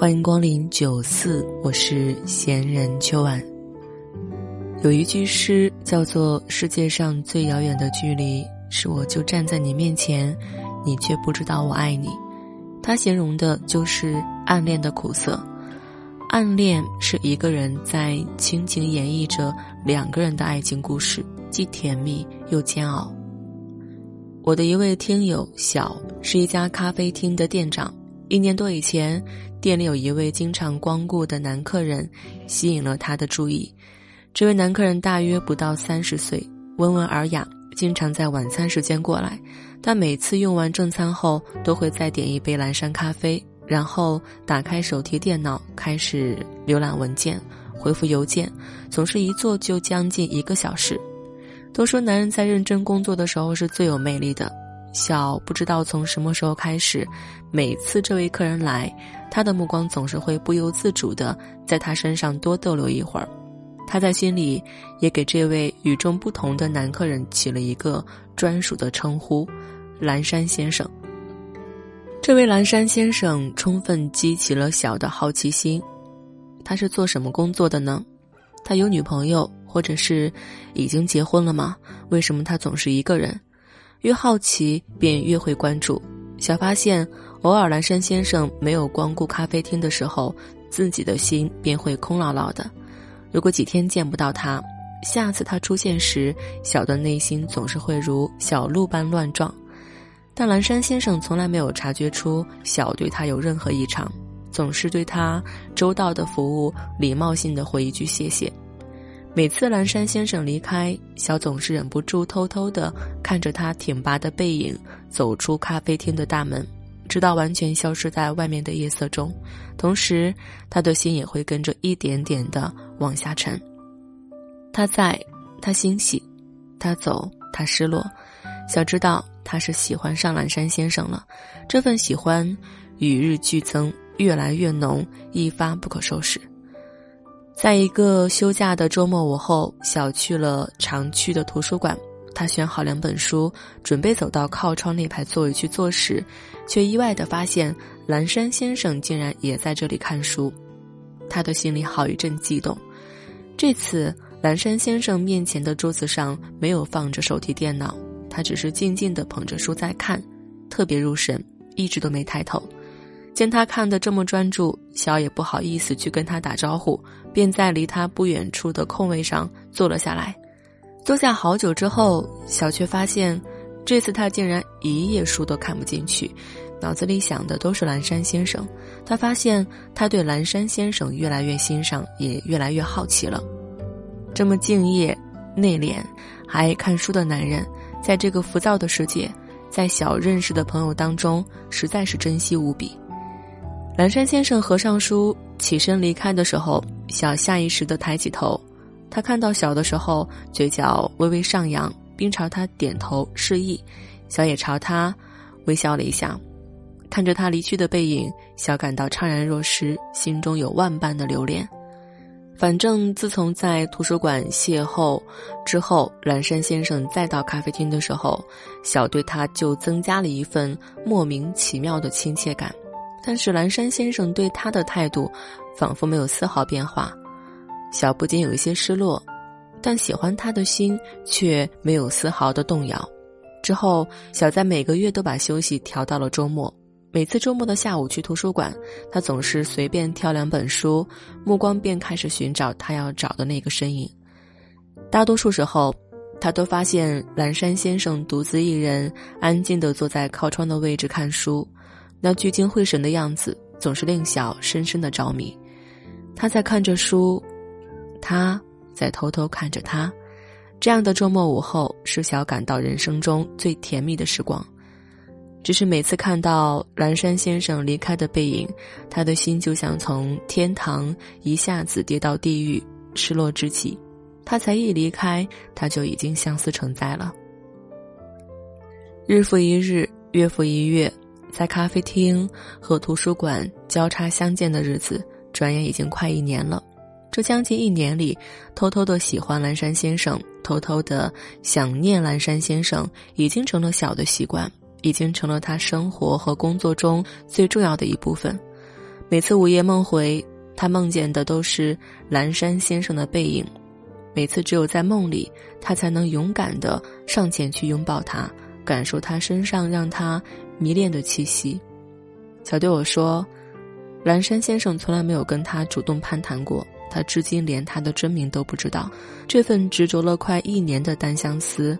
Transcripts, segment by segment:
欢迎光临九四，我是闲人秋晚。有一句诗叫做“世界上最遥远的距离，是我就站在你面前，你却不知道我爱你”。它形容的就是暗恋的苦涩。暗恋是一个人在倾情演绎着两个人的爱情故事，既甜蜜又煎熬。我的一位听友小是一家咖啡厅的店长。一年多以前，店里有一位经常光顾的男客人，吸引了他的注意。这位男客人大约不到三十岁，温文尔雅，经常在晚餐时间过来。但每次用完正餐后，都会再点一杯蓝山咖啡，然后打开手提电脑，开始浏览文件、回复邮件，总是一坐就将近一个小时。都说男人在认真工作的时候是最有魅力的。小不知道从什么时候开始，每次这位客人来，他的目光总是会不由自主的在他身上多逗留一会儿。他在心里也给这位与众不同的男客人起了一个专属的称呼——蓝山先生。这位蓝山先生充分激起了小的好奇心。他是做什么工作的呢？他有女朋友，或者是已经结婚了吗？为什么他总是一个人？越好奇，便越会关注。小发现，偶尔蓝山先生没有光顾咖啡厅的时候，自己的心便会空落落的。如果几天见不到他，下次他出现时，小的内心总是会如小鹿般乱撞。但蓝山先生从来没有察觉出小对他有任何异常，总是对他周到的服务礼貌性的回一句谢谢。每次蓝山先生离开，小总是忍不住偷偷的看着他挺拔的背影走出咖啡厅的大门，直到完全消失在外面的夜色中。同时，他的心也会跟着一点点的往下沉。他在，他欣喜；他走，他失落。小知道他是喜欢上蓝山先生了，这份喜欢与日俱增，越来越浓，一发不可收拾。在一个休假的周末午后，小去了常去的图书馆。他选好两本书，准备走到靠窗那排座位去坐时，却意外地发现蓝山先生竟然也在这里看书。他的心里好一阵激动。这次蓝山先生面前的桌子上没有放着手提电脑，他只是静静地捧着书在看，特别入神，一直都没抬头。见他看得这么专注，小也不好意思去跟他打招呼，便在离他不远处的空位上坐了下来。坐下好久之后，小却发现，这次他竟然一页书都看不进去，脑子里想的都是蓝山先生。他发现他对蓝山先生越来越欣赏，也越来越好奇了。这么敬业、内敛、还爱看书的男人，在这个浮躁的世界，在小认识的朋友当中，实在是珍惜无比。蓝山先生合上书，起身离开的时候，小下意识地抬起头。他看到小的时候，嘴角微微上扬，并朝他点头示意。小也朝他微笑了一下。看着他离去的背影，小感到怅然若失，心中有万般的留恋。反正自从在图书馆邂逅之后，蓝山先生再到咖啡厅的时候，小对他就增加了一份莫名其妙的亲切感。但是蓝山先生对他的态度，仿佛没有丝毫变化。小不禁有一些失落，但喜欢他的心却没有丝毫的动摇。之后，小在每个月都把休息调到了周末。每次周末的下午去图书馆，他总是随便挑两本书，目光便开始寻找他要找的那个身影。大多数时候，他都发现蓝山先生独自一人，安静地坐在靠窗的位置看书。那聚精会神的样子，总是令小深深的着迷。他在看着书，他在偷偷看着他。这样的周末午后，是小感到人生中最甜蜜的时光。只是每次看到蓝山先生离开的背影，他的心就像从天堂一下子跌到地狱，失落至极。他才一离开，他就已经相思成灾了。日复一日，月复一月，在咖啡厅和图书馆交叉相见的日子，转眼已经快一年了。这将近一年里，偷偷的喜欢蓝山先生，偷偷的想念蓝山先生，已经成了小的习惯，已经成了他生活和工作中最重要的一部分。每次午夜梦回，他梦见的都是蓝山先生的背影。每次只有在梦里，他才能勇敢的上前去拥抱他，感受他身上让他迷恋的气息。小对我说，蓝山先生从来没有跟他主动攀谈过。他至今连他的真名都不知道，这份执着了快一年的单相思，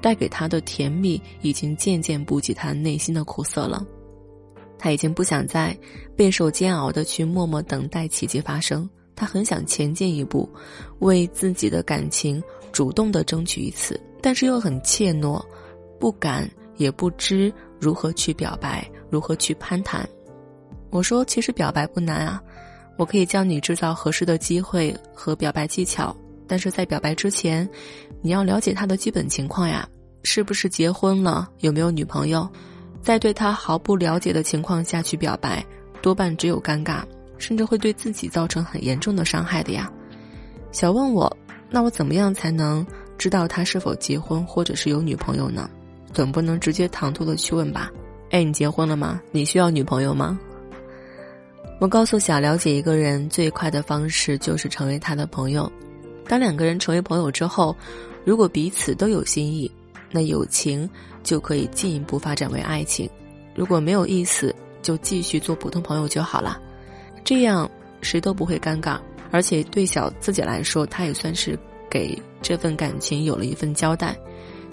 带给他的甜蜜已经渐渐不及他内心的苦涩了。他已经不想再备受煎熬的去默默等待奇迹发生，他很想前进一步，为自己的感情主动的争取一次，但是又很怯懦，不敢也不知如何去表白，如何去攀谈。我说，其实表白不难啊。我可以教你制造合适的机会和表白技巧，但是在表白之前，你要了解他的基本情况呀，是不是结婚了，有没有女朋友，在对他毫不了解的情况下去表白，多半只有尴尬，甚至会对自己造成很严重的伤害的呀。小问我，那我怎么样才能知道他是否结婚或者是有女朋友呢？总不能直接唐突的去问吧？哎，你结婚了吗？你需要女朋友吗？我告诉想了解一个人最快的方式就是成为他的朋友。当两个人成为朋友之后，如果彼此都有心意，那友情就可以进一步发展为爱情；如果没有意思，就继续做普通朋友就好了。这样谁都不会尴尬，而且对小自己来说，他也算是给这份感情有了一份交代，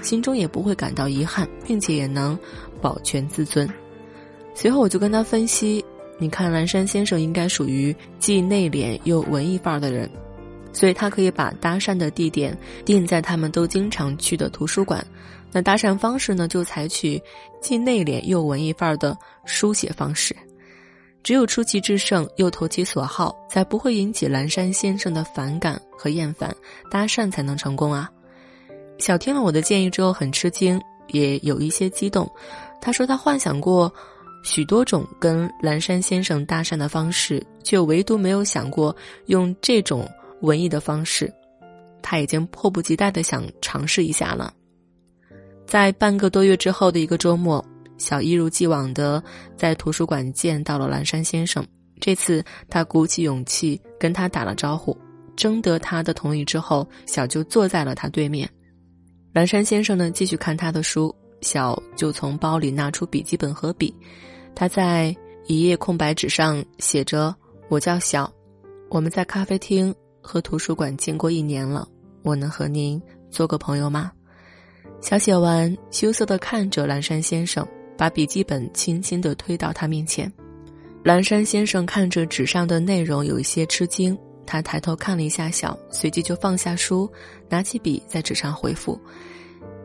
心中也不会感到遗憾，并且也能保全自尊。随后我就跟他分析。你看，蓝山先生应该属于既内敛又文艺范儿的人，所以他可以把搭讪的地点定在他们都经常去的图书馆。那搭讪方式呢，就采取既内敛又文艺范儿的书写方式。只有出奇制胜又投其所好，才不会引起蓝山先生的反感和厌烦，搭讪才能成功啊！小听了我的建议之后很吃惊，也有一些激动。他说他幻想过。许多种跟蓝山先生搭讪的方式，却唯独没有想过用这种文艺的方式。他已经迫不及待的想尝试一下了。在半个多月之后的一个周末，小一如既往的在图书馆见到了蓝山先生。这次他鼓起勇气跟他打了招呼，征得他的同意之后，小就坐在了他对面。蓝山先生呢，继续看他的书，小就从包里拿出笔记本和笔。他在一页空白纸上写着：“我叫小，我们在咖啡厅和图书馆见过一年了，我能和您做个朋友吗？”小写完，羞涩的看着蓝山先生，把笔记本轻轻的推到他面前。蓝山先生看着纸上的内容，有一些吃惊。他抬头看了一下小，随即就放下书，拿起笔在纸上回复。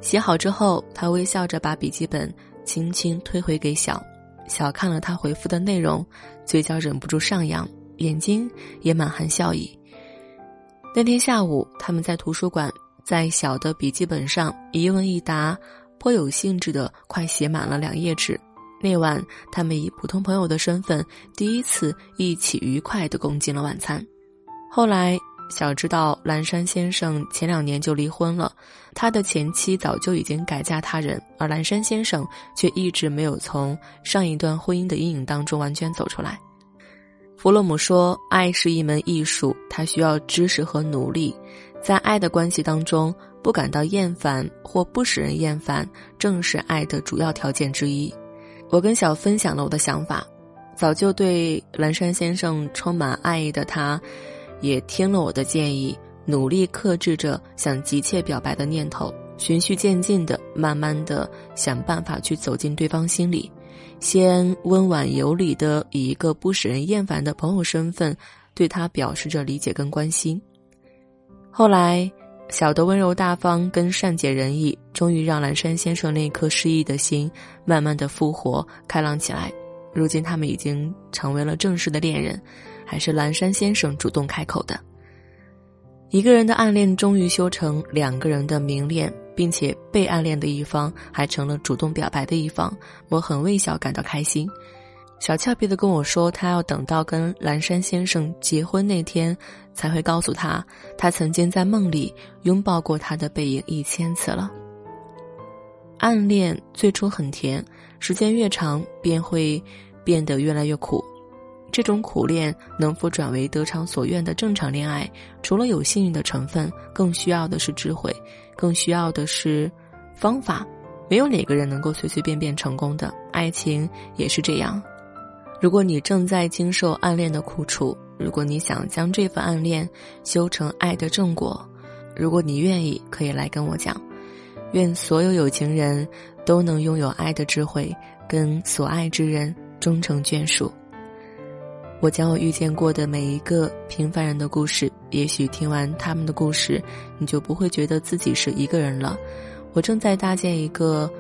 写好之后，他微笑着把笔记本轻轻推回给小。小看了他回复的内容，嘴角忍不住上扬，眼睛也满含笑意。那天下午，他们在图书馆，在小的笔记本上一问一答，颇有兴致的快写满了两页纸。那晚，他们以普通朋友的身份，第一次一起愉快的共进了晚餐。后来。小知道蓝山先生前两年就离婚了，他的前妻早就已经改嫁他人，而蓝山先生却一直没有从上一段婚姻的阴影当中完全走出来。弗洛姆说：“爱是一门艺术，它需要知识和努力。在爱的关系当中，不感到厌烦或不使人厌烦，正是爱的主要条件之一。”我跟小分享了我的想法，早就对蓝山先生充满爱意的他。也听了我的建议，努力克制着想急切表白的念头，循序渐进的、慢慢的想办法去走进对方心里，先温婉有礼的以一个不使人厌烦的朋友身份，对他表示着理解跟关心。后来，小的温柔大方跟善解人意，终于让蓝山先生那颗失意的心慢慢的复活开朗起来。如今他们已经成为了正式的恋人，还是蓝山先生主动开口的。一个人的暗恋终于修成两个人的明恋，并且被暗恋的一方还成了主动表白的一方，我很为小感到开心。小俏皮的跟我说，他要等到跟蓝山先生结婚那天，才会告诉他，他曾经在梦里拥抱过他的背影一千次了。暗恋最初很甜，时间越长便会变得越来越苦。这种苦恋能否转为得偿所愿的正常恋爱，除了有幸运的成分，更需要的是智慧，更需要的是方法。没有哪个人能够随随便便成功的，爱情也是这样。如果你正在经受暗恋的苦楚，如果你想将这份暗恋修成爱的正果，如果你愿意，可以来跟我讲。愿所有有情人都能拥有爱的智慧，跟所爱之人终成眷属。我将我遇见过的每一个平凡人的故事，也许听完他们的故事，你就不会觉得自己是一个人了。我正在搭建一个。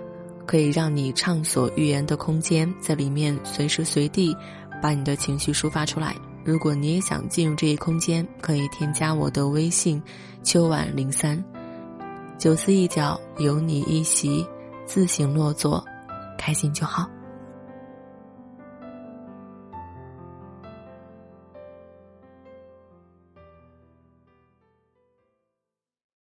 可以让你畅所欲言的空间，在里面随时随地把你的情绪抒发出来。如果你也想进入这一空间，可以添加我的微信“秋晚零三”，九思一角有你一席，自行落座，开心就好。